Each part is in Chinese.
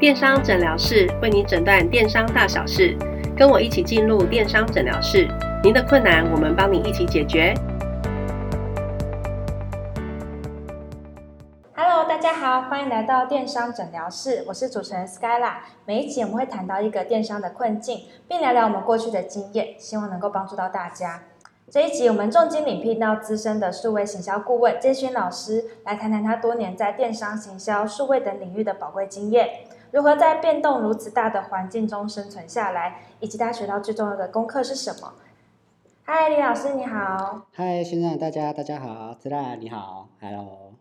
电商诊疗室为你诊断电商大小事，跟我一起进入电商诊疗室，您的困难我们帮你一起解决。Hello，大家好，欢迎来到电商诊疗室，我是主持人 Skyla。每一集我们会谈到一个电商的困境，并聊聊我们过去的经验，希望能够帮助到大家。这一集我们重金礼聘到资深的数位行销顾问建勋老师，来谈谈他多年在电商行销、数位等领域的宝贵经验，如何在变动如此大的环境中生存下来，以及他学到最重要的功课是什么。嗨，李老师你好。嗨，先生，大家大家好，子兰你好，Hello。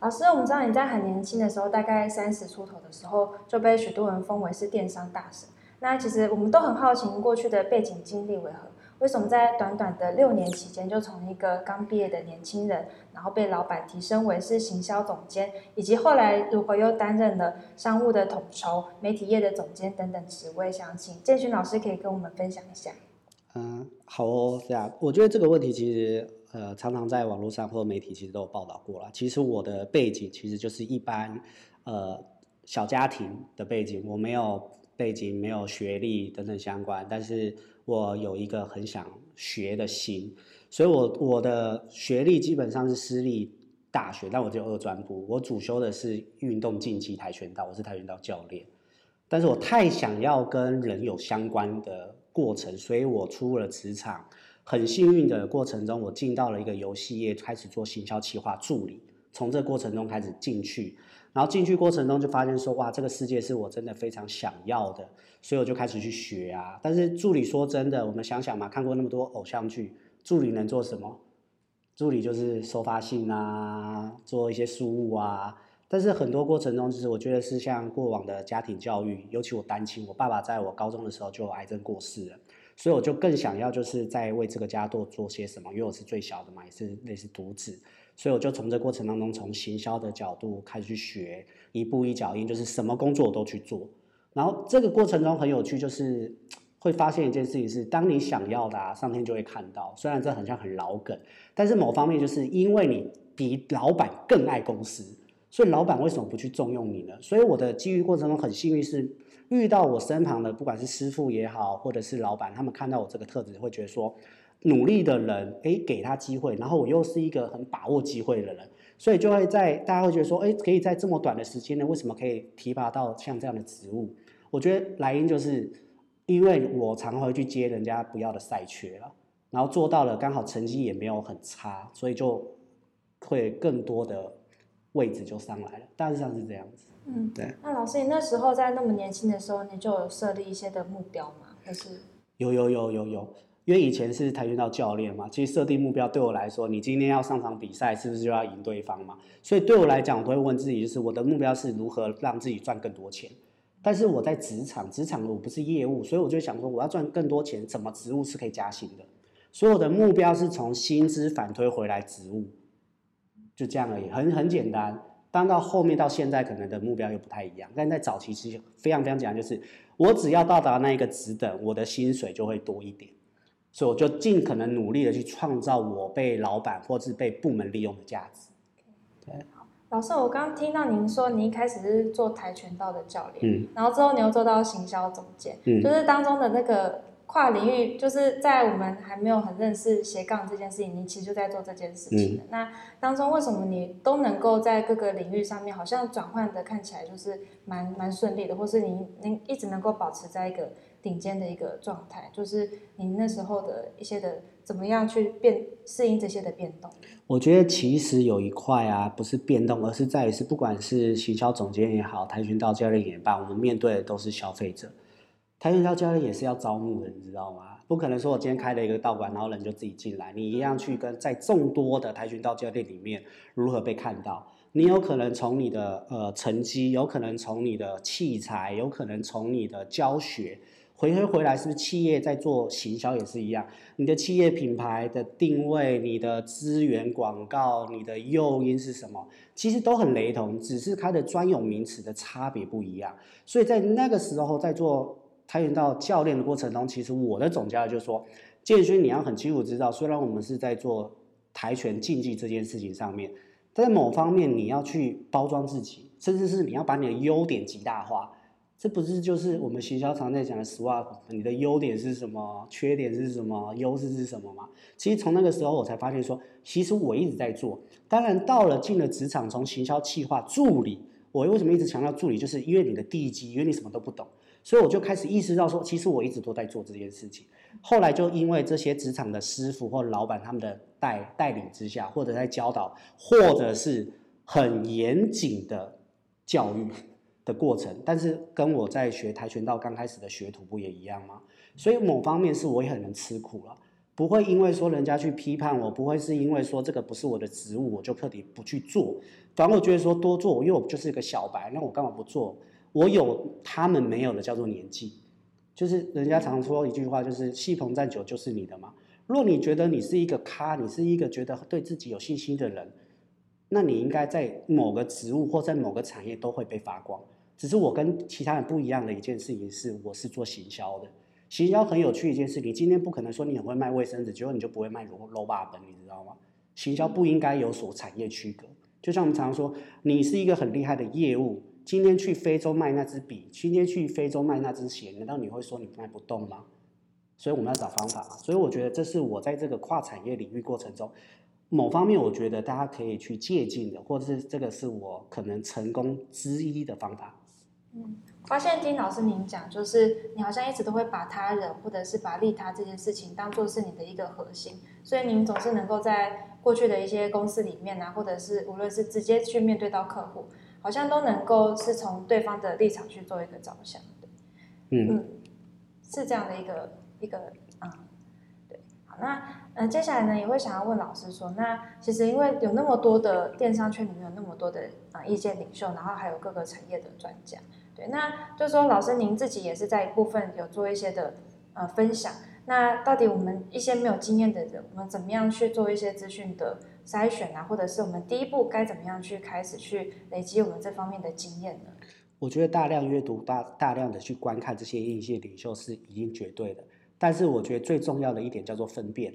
老师，我们知道你在很年轻的时候，大概三十出头的时候，就被许多人封为是电商大神。那其实我们都很好奇，您过去的背景经历为何？为什么在短短的六年期间，就从一个刚毕业的年轻人，然后被老板提升为是行销总监，以及后来如何又担任了商务的统筹、媒体业的总监等等职位？想请建勋老师可以跟我们分享一下。嗯，好哦，这样，我觉得这个问题其实呃，常常在网络上或媒体其实都有报道过了。其实我的背景其实就是一般呃小家庭的背景，我没有背景，没有学历等等相关，但是我有一个很想学的心，所以我我的学历基本上是私立大学，但我只有二专部，我主修的是运动竞技跆拳道，我是跆拳道教练。但是我太想要跟人有相关的过程，所以我出了职场。很幸运的过程中，我进到了一个游戏业，开始做行销企划助理。从这过程中开始进去，然后进去过程中就发现说，哇，这个世界是我真的非常想要的，所以我就开始去学啊。但是助理说真的，我们想想嘛，看过那么多偶像剧，助理能做什么？助理就是收发信啊，做一些事务啊。但是很多过程中，其实我觉得是像过往的家庭教育，尤其我单亲，我爸爸在我高中的时候就有癌症过世了，所以我就更想要就是在为这个家多做些什么，因为我是最小的嘛，也是类似独子，所以我就从这过程当中，从行销的角度开始去学，一步一脚印，就是什么工作我都去做。然后这个过程中很有趣，就是会发现一件事情是，当你想要的、啊，上天就会看到。虽然这很像很老梗，但是某方面就是因为你比老板更爱公司。所以老板为什么不去重用你呢？所以我的机遇过程中很幸运是遇到我身旁的，不管是师傅也好，或者是老板，他们看到我这个特质，会觉得说努力的人，哎，给他机会，然后我又是一个很把握机会的人，所以就会在大家会觉得说，哎，可以在这么短的时间内，为什么可以提拔到像这样的职务？我觉得来因就是因为我常会去接人家不要的赛缺了，然后做到了，刚好成绩也没有很差，所以就会更多的。位置就上来了，大致上是这样子。嗯，对。那老师，你那时候在那么年轻的时候，你就有设立一些的目标吗？还是？有有有有有，因为以前是跆拳道教练嘛，其实设定目标对我来说，你今天要上场比赛，是不是就要赢对方嘛？所以对我来讲，我都会问自己，就是我的目标是如何让自己赚更多钱。但是我在职场，职场我不是业务，所以我就想说，我要赚更多钱，怎么职务是可以加薪的？所以我的目标是从薪资反推回来职务。就这样而已，很很简单。当到后面到现在，可能的目标又不太一样。但在早期其实非常非常简单，就是我只要到达那一个职等，我的薪水就会多一点。所以我就尽可能努力的去创造我被老板或是被部门利用的价值。对，老师，我刚刚听到您说，你一开始是做跆拳道的教练，嗯，然后之后你又做到行销总监，嗯，就是当中的那个。跨领域就是在我们还没有很认识斜杠这件事情，你其实就在做这件事情那当中为什么你都能够在各个领域上面，好像转换的看起来就是蛮蛮顺利的，或是你能一直能够保持在一个顶尖的一个状态？就是你那时候的一些的怎么样去变适应这些的变动？我觉得其实有一块啊，不是变动，而是在于是不管是行销总监也好，跆拳道教练也罢，我们面对的都是消费者。跆拳道教练也是要招募的，你知道吗？不可能说我今天开了一个道馆，然后人就自己进来。你一样去跟在众多的跆拳道教练里面如何被看到？你有可能从你的呃成绩，有可能从你的器材，有可能从你的教学，回回回来是不是企业在做行销也是一样？你的企业品牌的定位、你的资源广告、你的诱因是什么？其实都很雷同，只是它的专有名词的差别不一样。所以在那个时候在做。跆拳道教练的过程中，其实我的总结就是说，建勋你要很清楚知道，虽然我们是在做跆拳竞技这件事情上面，在某方面你要去包装自己，甚至是你要把你的优点极大化。这不是就是我们行销常在讲的 SWOT，你的优点是什么，缺点是什么，优势是什么吗？其实从那个时候我才发现说，其实我一直在做。当然到了进了职场，从行销企划助理，我为什么一直强调助理，就是因为你的地基，因为你什么都不懂，所以我就开始意识到说，其实我一直都在做这件事情。后来就因为这些职场的师傅或老板他们的带带领之下，或者在教导，或者是很严谨的教育。的过程，但是跟我在学跆拳道刚开始的学徒不也一样吗？所以某方面是我也很能吃苦了，不会因为说人家去批判我，不会是因为说这个不是我的职务，我就彻底不去做。反而我觉得说多做，因为我就是一个小白，那我干嘛不做？我有他们没有的叫做年纪，就是人家常说一句话，就是戏棚站久就是你的嘛。若你觉得你是一个咖，你是一个觉得对自己有信心的人，那你应该在某个职务或在某个产业都会被发光。只是我跟其他人不一样的一件事情是，我是做行销的。行销很有趣一件事，你今天不可能说你很会卖卫生纸，结果你就不会卖楼楼霸本，你知道吗？行销不应该有所产业区隔。就像我们常常说，你是一个很厉害的业务，今天去非洲卖那支笔，今天去非洲卖那支鞋，难道你会说你卖不动吗？所以我们要找方法。所以我觉得这是我在这个跨产业领域过程中，某方面我觉得大家可以去借鉴的，或者是这个是我可能成功之一的方法。嗯，发现听老师您讲，就是你好像一直都会把他人或者是把利他这件事情当做是你的一个核心，所以您总是能够在过去的一些公司里面啊，或者是无论是直接去面对到客户，好像都能够是从对方的立场去做一个着想，对，嗯，是这样的一个一个啊，对，好，那嗯，接下来呢也会想要问老师说，那其实因为有那么多的电商圈里面有那么多的啊意见领袖，然后还有各个产业的专家。对，那就说老师您自己也是在一部分有做一些的呃分享。那到底我们一些没有经验的人，我们怎么样去做一些资讯的筛选啊？或者是我们第一步该怎么样去开始去累积我们这方面的经验呢？我觉得大量阅读、大大量的去观看这些一些领袖是已经绝对的。但是我觉得最重要的一点叫做分辨。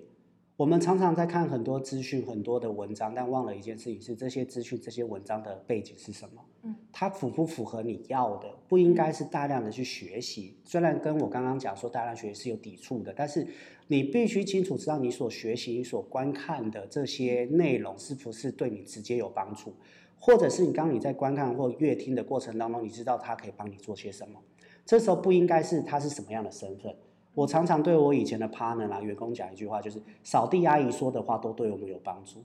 我们常常在看很多资讯、很多的文章，但忘了一件事情是：这些资讯、这些文章的背景是什么？嗯，它符不符合你要的？不应该是大量的去学习。虽然跟我刚刚讲说大量学习是有抵触的，但是你必须清楚知道你所学习、你所观看的这些内容是不是对你直接有帮助，或者是你刚你在观看或阅听的过程当中，你知道它可以帮你做些什么？这时候不应该是他是什么样的身份。我常常对我以前的 partner 啊员工讲一句话，就是扫地阿姨说的话都对我们有帮助。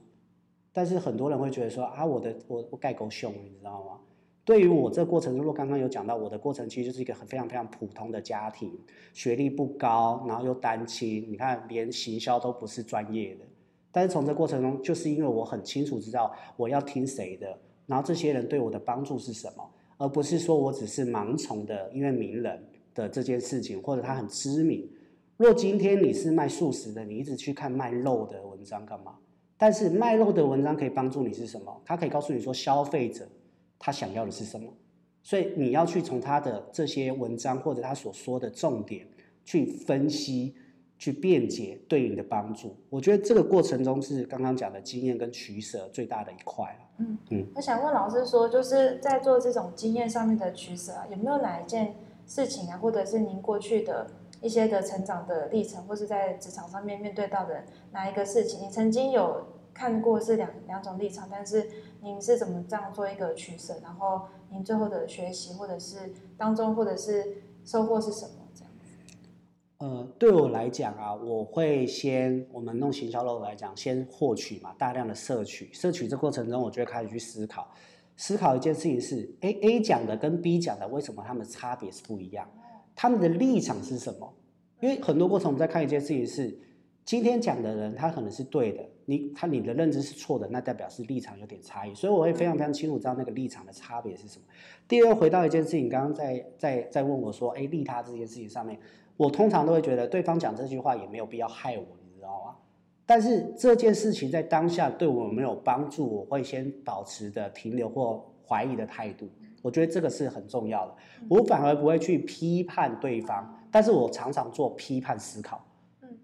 但是很多人会觉得说啊，我的我我盖够凶，你知道吗？对于我这过程，如果刚刚有讲到我的过程，其实就是一个很非常非常普通的家庭，学历不高，然后又单亲，你看连行销都不是专业的。但是从这过程中，就是因为我很清楚知道我要听谁的，然后这些人对我的帮助是什么，而不是说我只是盲从的，因为名人。的这件事情，或者他很知名。若今天你是卖素食的，你一直去看卖肉的文章干嘛？但是卖肉的文章可以帮助你是什么？他可以告诉你说消费者他想要的是什么。所以你要去从他的这些文章或者他所说的重点去分析、去辩解对你的帮助。我觉得这个过程中是刚刚讲的经验跟取舍最大的一块了。嗯嗯，我想问老师说，就是在做这种经验上面的取舍啊，有没有哪一件？事情啊，或者是您过去的一些的成长的历程，或是在职场上面面对到的哪一个事情，你曾经有看过是两两种立场，但是您是怎么这样做一个取舍？然后您最后的学习，或者是当中，或者是收获是什么？这样子。呃，对我来讲啊，我会先我们弄行销路来讲，先获取嘛，大量的摄取，摄取这过程中，我就会开始去思考。思考一件事情是，A A 讲的跟 B 讲的为什么他们差别是不一样？他们的立场是什么？因为很多过程我们在看一件事情是，今天讲的人他可能是对的，你他你的认知是错的，那代表是立场有点差异。所以我会非常非常清楚知道那个立场的差别是什么。第二，回到一件事情，刚刚在在在问我说，哎，利他这件事情上面，我通常都会觉得对方讲这句话也没有必要害我，你知道吗？但是这件事情在当下对我有没有帮助，我会先保持的停留或怀疑的态度。我觉得这个是很重要的。我反而不会去批判对方，但是我常常做批判思考。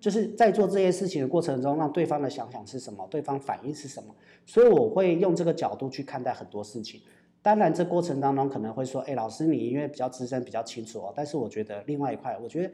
就是在做这些事情的过程中，让对方的想想是什么，对方反应是什么。所以我会用这个角度去看待很多事情。当然，这过程当中可能会说，哎，老师你因为比较资深，比较清楚哦。但是我觉得另外一块，我觉得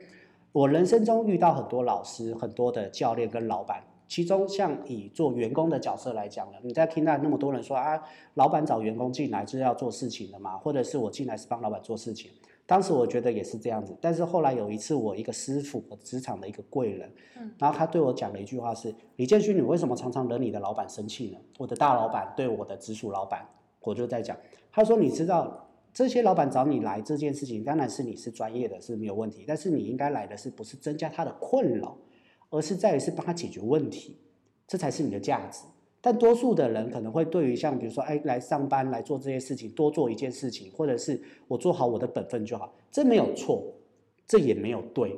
我人生中遇到很多老师、很多的教练跟老板。其中，像以做员工的角色来讲呢，你在听到那么多人说啊，老板找员工进来就是要做事情的嘛，或者是我进来是帮老板做事情。当时我觉得也是这样子，但是后来有一次，我一个师傅，我职场的一个贵人，嗯，然后他对我讲了一句话是：李建勋，你为什么常常惹你的老板生气呢？我的大老板对我的直属老板，我就在讲，他说你知道这些老板找你来这件事情，当然是你是专业的，是没有问题，但是你应该来的是不是增加他的困扰？而是在于是帮他解决问题，这才是你的价值。但多数的人可能会对于像比如说，哎，来上班来做这些事情，多做一件事情，或者是我做好我的本分就好，这没有错，这也没有对，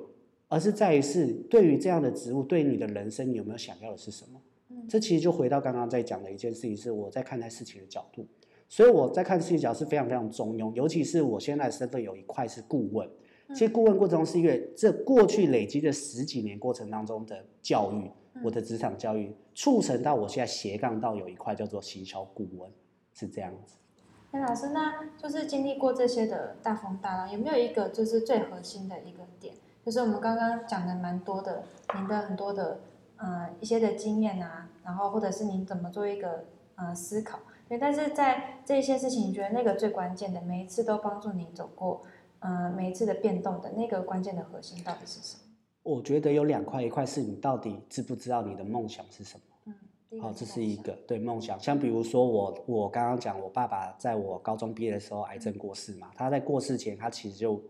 而是在于是对于这样的职务，对你的人生，你有没有想要的是什么？这其实就回到刚刚在讲的一件事情，是我在看待事情的角度。所以我在看事情角是非常非常中庸，尤其是我现在的身份有一块是顾问。其实顾问过程中是因为这过去累积的十几年过程当中的教育，我的职场教育促成到我现在斜杠到有一块叫做行销顾问，是这样子。那，老师，那就是经历过这些的大风大浪，有没有一个就是最核心的一个点？就是我们刚刚讲的蛮多的，您的很多的呃一些的经验啊，然后或者是您怎么做一个呃思考？对，但是在这些事情，你觉得那个最关键的，每一次都帮助你走过。嗯，每一次的变动的那个关键的核心到底是什么？我觉得有两块，一块是你到底知不知道你的梦想是什么？嗯，好，这是一个对梦想。像比如说我，我刚刚讲，我爸爸在我高中毕业的时候癌症过世嘛，他在过世前，他其实就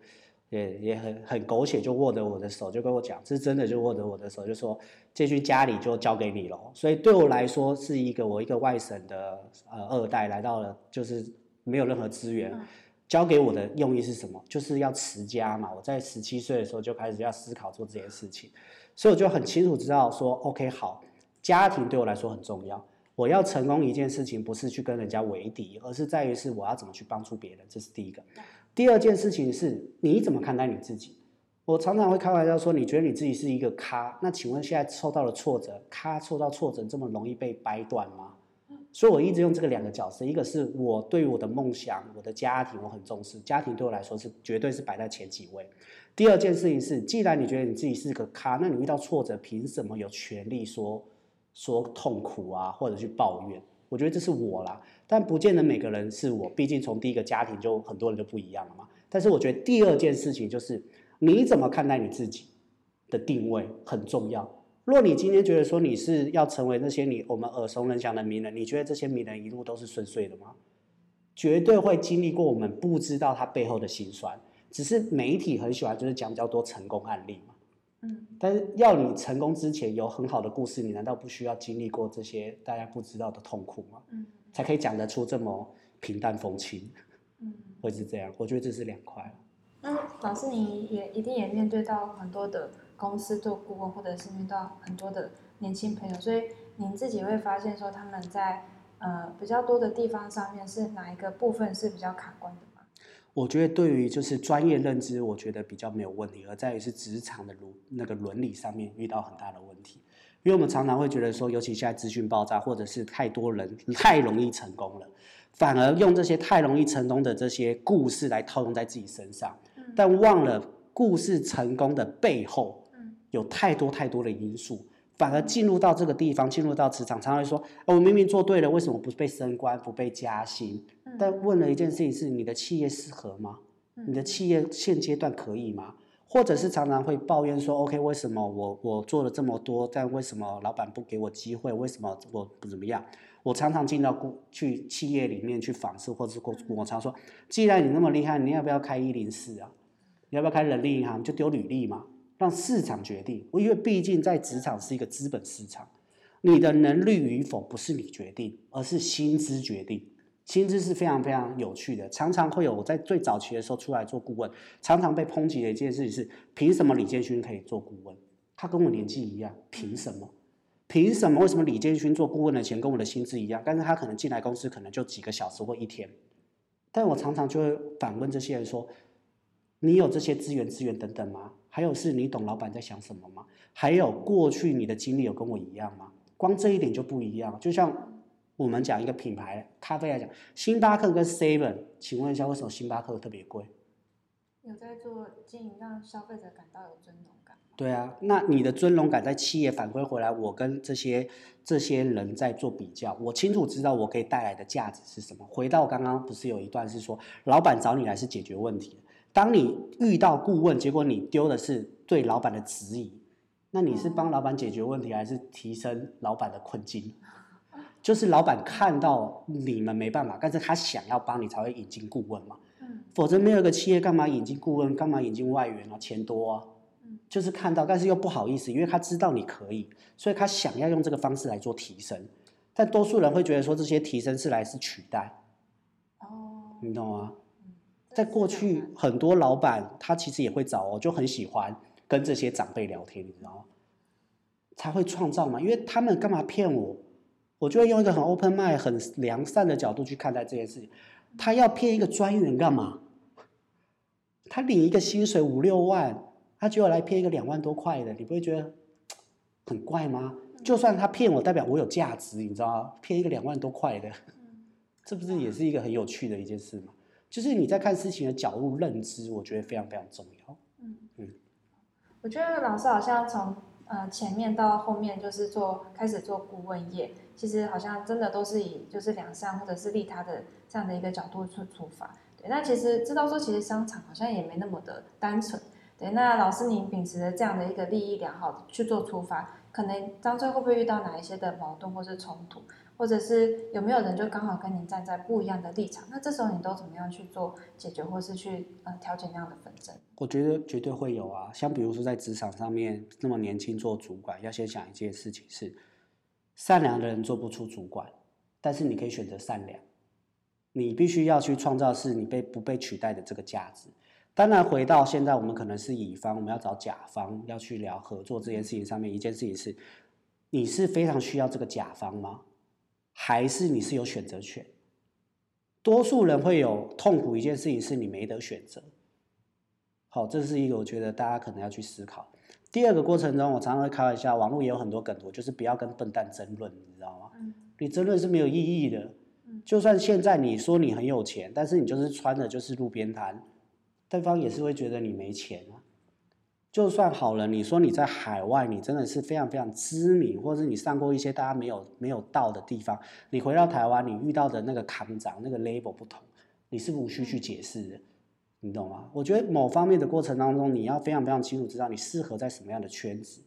也也很很狗血，就握着我的手，就跟我讲，是真的，就握着我的手，就说这句家里就交给你了。所以对我来说，是一个我一个外省的呃二代来到了，就是没有任何资源。交给我的用意是什么？就是要持家嘛。我在十七岁的时候就开始要思考做这件事情，所以我就很清楚知道说，OK，好，家庭对我来说很重要。我要成功一件事情，不是去跟人家为敌，而是在于是我要怎么去帮助别人，这是第一个。第二件事情是你怎么看待你自己？我常常会开玩笑说，你觉得你自己是一个咖？那请问现在受到了挫折，咖受到挫折这么容易被掰断吗？所以，我一直用这个两个角色，一个是我对于我的梦想、我的家庭，我很重视，家庭对我来说是绝对是摆在前几位。第二件事情是，既然你觉得你自己是个咖，那你遇到挫折，凭什么有权利说说痛苦啊，或者去抱怨？我觉得这是我啦，但不见得每个人是我，毕竟从第一个家庭就很多人就不一样了嘛。但是我觉得第二件事情就是，你怎么看待你自己的定位很重要。若你今天觉得说你是要成为那些你我们耳熟能详的名人，你觉得这些名人一路都是顺遂的吗？绝对会经历过我们不知道他背后的辛酸。只是媒体很喜欢就是讲比较多成功案例嘛。嗯。但是要你成功之前有很好的故事，你难道不需要经历过这些大家不知道的痛苦吗？嗯。才可以讲得出这么平淡风轻。嗯。会是这样，我觉得这是两块。那老师，你也一定也面对到很多的。公司做顾问，或者是遇到很多的年轻朋友，所以您自己会发现说他们在呃比较多的地方上面是哪一个部分是比较卡关的吗？我觉得对于就是专业认知，我觉得比较没有问题，而在于是职场的伦那个伦理上面遇到很大的问题。因为我们常常会觉得说，尤其现在资讯爆炸，或者是太多人太容易成功了，反而用这些太容易成功的这些故事来套用在自己身上，但忘了故事成功的背后。有太多太多的因素，反而进入到这个地方，进入到职场，常常会说：“我明明做对了，为什么不被升官、不被加薪？”但问了一件事情是：你的企业适合吗？你的企业现阶段可以吗？或者是常常会抱怨说：“OK，为什么我我做了这么多，但为什么老板不给我机会？为什么我不怎么样？”我常常进到过去企业里面去访视，或者是我常说：“既然你那么厉害，你要不要开一零四啊？你要不要开人力银行？就丢履历嘛。”让市场决定，因为毕竟在职场是一个资本市场，你的能力与否不是你决定，而是薪资决定。薪资是非常非常有趣的，常常会有我在最早期的时候出来做顾问，常常被抨击的一件事情是：凭什么李建勋可以做顾问？他跟我年纪一样，凭什么？凭什么？为什么李建勋做顾问的钱跟我的薪资一样？但是他可能进来公司可能就几个小时或一天。但我常常就会反问这些人说。你有这些资源、资源等等吗？还有是你懂老板在想什么吗？还有过去你的经历有跟我一样吗？光这一点就不一样。就像我们讲一个品牌咖啡来讲，星巴克跟 Seven，请问一下，为什么星巴克特别贵？有在做经营，让消费者感到有尊荣感。对啊，那你的尊荣感在企业反馈回来，我跟这些这些人在做比较，我清楚知道我可以带来的价值是什么。回到刚刚不是有一段是说，老板找你来是解决问题，当你遇到顾问，结果你丢的是对老板的质疑，那你是帮老板解决问题，还是提升老板的困境？就是老板看到你们没办法，但是他想要帮你才会引进顾问嘛。嗯否则没有一个企业干嘛引进顾问，干嘛引进外援啊？钱多啊。嗯就是看到，但是又不好意思，因为他知道你可以，所以他想要用这个方式来做提升。但多数人会觉得说这些提升是来是取代，哦，你懂吗？嗯在过去，很多老板他其实也会找我，就很喜欢跟这些长辈聊天，你知道吗？才会创造嘛，因为他们干嘛骗我？我就会用一个很 open mind、很良善的角度去看待这件事情。他要骗一个专员干嘛？他领一个薪水五六万，他就要来骗一个两万多块的，你不会觉得很怪吗？就算他骗我，代表我有价值，你知道吗？骗一个两万多块的，嗯 这不是也是一个很有趣的一件事吗？就是你在看事情的角度认知，我觉得非常非常重要。嗯嗯我觉得老师好像从呃前面到后面就是做开始做顾问业，其实好像真的都是以就是良善或者是利他的这样的一个角度去出发。对，那其实知道说其实商场好像也没那么的单纯。对，那老师您秉持着这样的一个利益良好去做出发，可能当中会不会遇到哪一些的矛盾或是冲突，或者是有没有人就刚好跟您站在不一样的立场？那这时候你都怎么样去做解决，或是去呃调解那样的纷争？我觉得绝对会有啊，像比如说在职场上面那么年轻做主管，要先想一件事情是，善良的人做不出主管，但是你可以选择善良，你必须要去创造是你被不被取代的这个价值。当然，回到现在，我们可能是乙方，我们要找甲方，要去聊合作这件事情上面，一件事情是，你是非常需要这个甲方吗？还是你是有选择权？多数人会有痛苦一件事情是你没得选择。好，这是一个我觉得大家可能要去思考。第二个过程中，我常常会开玩笑，网络也有很多梗图，就是不要跟笨蛋争论，你知道吗？嗯你争论是没有意义的嗯。就算现在你说你很有钱，但是你就是穿的就是路边摊，对方也是会觉得你没钱啊。就算好了，你说你在海外，你真的是非常非常知名，或者是你上过一些大家没有没有到的地方，你回到台湾，你遇到的那个扛长那个 label 不同，你是无需去解释的，你懂吗？我觉得某方面的过程当中，你要非常非常清楚知道你适合在什么样的圈子，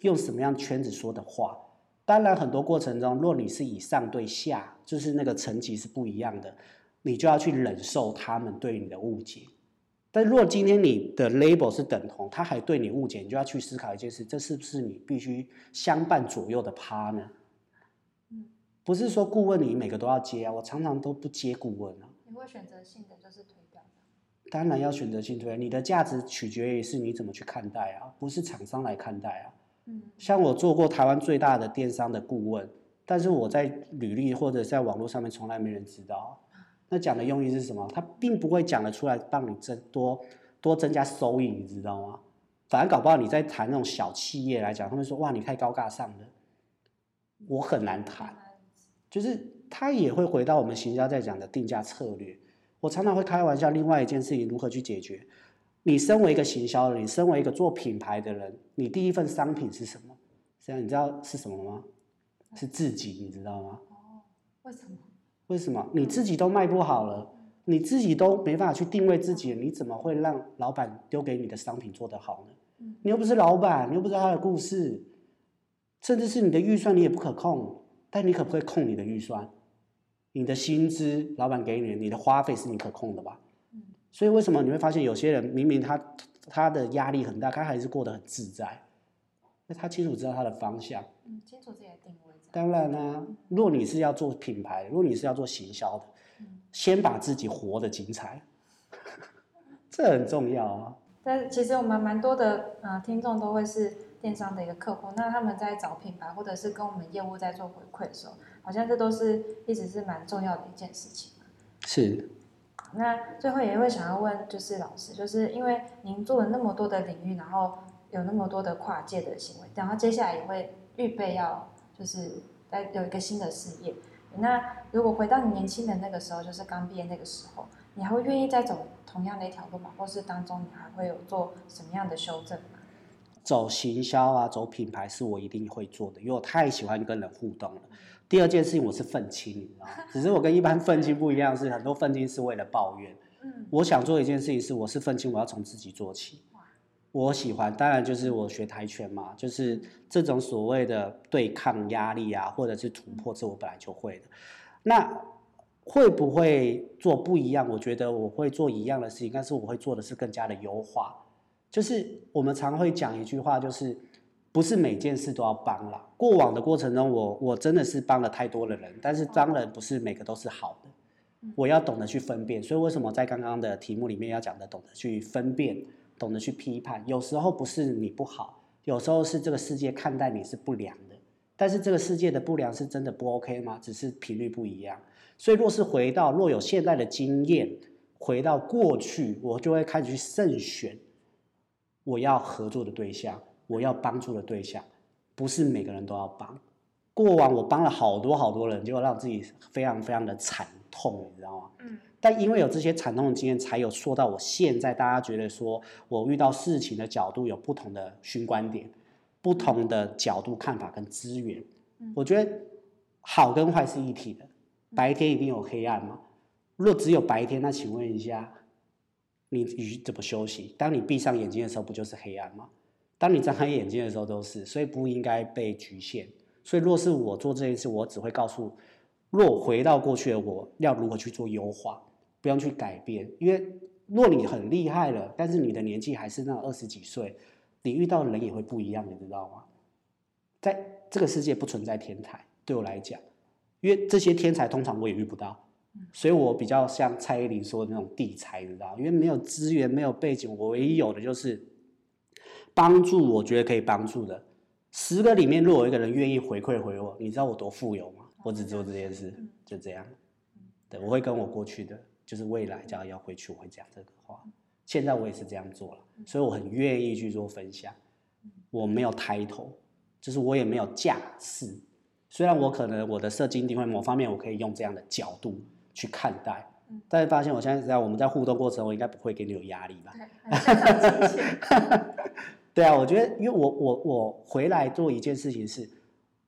用什么样圈子说的话。当然，很多过程中，若你是以上对下，就是那个层级是不一样的，你就要去忍受他们对你的误解。但如果今天你的 label 是等同，他还对你误解，你就要去思考一件事：这是不是你必须相伴左右的 partner？嗯，不是说顾问你每个都要接啊，我常常都不接顾问啊。你会选择性的就是推掉的。当然要选择性推，你的价值取决于是你怎么去看待啊，不是厂商来看待啊。嗯像我做过台湾最大的电商的顾问，但是我在履历或者在网络上面从来没人知道。那讲的用意是什么？他并不会讲得出来帮你增多多增加收益，你知道吗？反而搞不好你在谈那种小企业来讲，他们说哇你太高大上了，我很难谈。就是他也会回到我们行销在讲的定价策略。我常常会开玩笑，另外一件事情如何去解决？你身为一个行销人，你身为一个做品牌的人，你第一份商品是什么？这样你知道是什么吗？是自己，你知道吗？哦，为什么？为什么你自己都卖不好了，你自己都没办法去定位自己，你怎么会让老板丢给你的商品做得好呢？嗯你又不是老板，你又不知道他的故事，甚至是你的预算你也不可控，但你可不可以控你的预算？你的薪资老板给你，你的花费是你可控的吧？嗯所以为什么你会发现有些人明明他他的压力很大，他还是过得很自在，那他清楚知道他的方向。嗯，清楚自己的定位。当然啦、如果你是要做品牌，如果你是要做行销的，嗯先把自己活得精彩，这很重要啊。但其实我们蛮多的呃听众都会是电商的一个客户，那他们在找品牌或者是跟我们业务在做回馈的时候，好像这都是一直是蛮重要的一件事情。是，那最后也会想要问，就是老师，就是因为您做了那么多的领域，然后有那么多的跨界的行为，然后接下来也会预备要就是在有一个新的事业。那如果回到你年轻的那个时候，就是刚毕业那个时候，你还会愿意再走同样的一条路吗？或是当中你还会有做什么样的修正吗？走行销啊，走品牌是我一定会做的，因为我太喜欢跟人互动了。第二件事情我是愤青，你知道吗？只是我跟一般愤青不一样，是很多愤青是为了抱怨。嗯，我想做一件事情是，我是愤青，我要从自己做起。我喜欢，当然就是我学跆拳嘛，就是这种所谓的对抗压力啊，或者是突破，这我本来就会的。那会不会做不一样？我觉得我会做一样的事情，但是我会做的是更加的优化。就是我们常会讲一句话，就是不是每件事都要帮了。过往的过程中，我我真的是帮了太多的人，但是当然不是每个都是好的。我要懂得去分辨，所以为什么在刚刚的题目里面要讲的，懂得去分辨。懂得去批判，有时候不是你不好，有时候是这个世界看待你是不良的。但是这个世界的不良是真的不 OK 吗？只是频率不一样。所以若是回到若有现在的经验，回到过去，我就会开始去慎选我要合作的对象，我要帮助的对象，不是每个人都要帮。过往我帮了好多好多人，结果让自己非常非常的惨痛，你知道吗？嗯。但因为有这些惨痛的经验，才有说到我现在，大家觉得说我遇到事情的角度有不同的新观点，不同的角度看法跟资源。我觉得好跟坏是一体的，白天一定有黑暗嘛。若只有白天，那请问一下，你怎么休息？当你闭上眼睛的时候，不就是黑暗吗？当你张开眼睛的时候，都是，所以不应该被局限。所以若是我做这件事，我只会告诉，若回到过去的我，要如何去做优化。不用去改变，因为若你很厉害了，但是你的年纪还是那二十几岁，你遇到的人也会不一样，你知道吗？在这个世界不存在天才，对我来讲，因为这些天才通常我也遇不到，所以我比较像蔡依林说的那种地才，你知道因为没有资源，没有背景，我唯一有的就是帮助，我觉得可以帮助的十个里面，若有一个人愿意回馈回我，你知道我多富有吗？我只做这件事，就这样。对，我会跟我过去的。就是未来，只要要回去，我会讲这个话。现在我也是这样做了，所以我很愿意去做分享。我没有抬头，就是我也没有架势。虽然我可能我的设计定位某方面我可以用这样的角度去看待，但是发现我现在在我们在互动过程，我应该不会给你有压力吧？对啊，我觉得，因为我我我回来做一件事情是。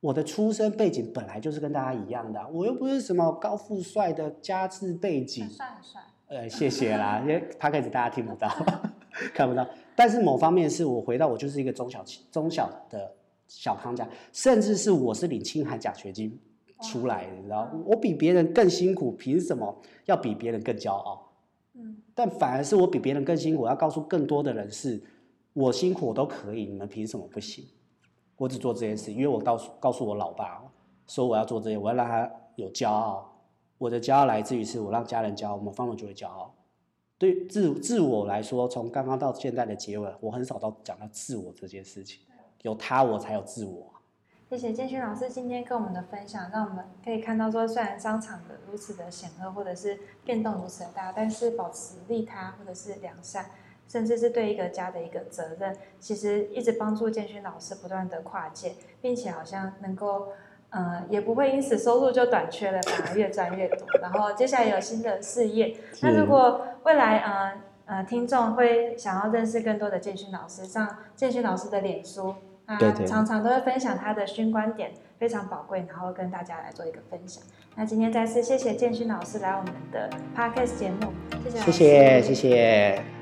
我的出生背景本来就是跟大家一样的，我又不是什么高富帅的家世背景。帅帅。呃，谢谢啦，因为他开始大家听不到，看不到。但是某方面是我回到我就是一个中小中小的小康家，甚至是我是领青海奖学金出来的，你知道，我比别人更辛苦，凭什么要比别人更骄傲？嗯。但反而是我比别人更辛苦，我要告诉更多的人是，我辛苦我都可以，你们凭什么不行？我只做这件事，因为我告诉告诉我老爸，说我要做这些，我要让他有骄傲。我的骄傲来自于是我让家人骄傲，我们方面就会骄傲。对自自我来说，从刚刚到现在的结尾，我很少到讲到自我这件事情。有他，我才有自我。谢谢建勋老师今天跟我们的分享，让我们可以看到说，虽然商场的如此的险恶，或者是变动如此的大，但是保持利他或者是良善。甚至是对一个家的一个责任，其实一直帮助建勋老师不断的跨界，并且好像能够，呃，也不会因此收入就短缺了，反而越赚越多。然后接下来有新的事业，那如果未来呃呃听众会想要认识更多的建勋老师，上建勋老师的脸书，他常常都会分享他的新观点，非常宝贵，然后跟大家来做一个分享。那今天再次谢谢建勋老师来我们的 podcast 节目，谢谢，谢谢，谢谢。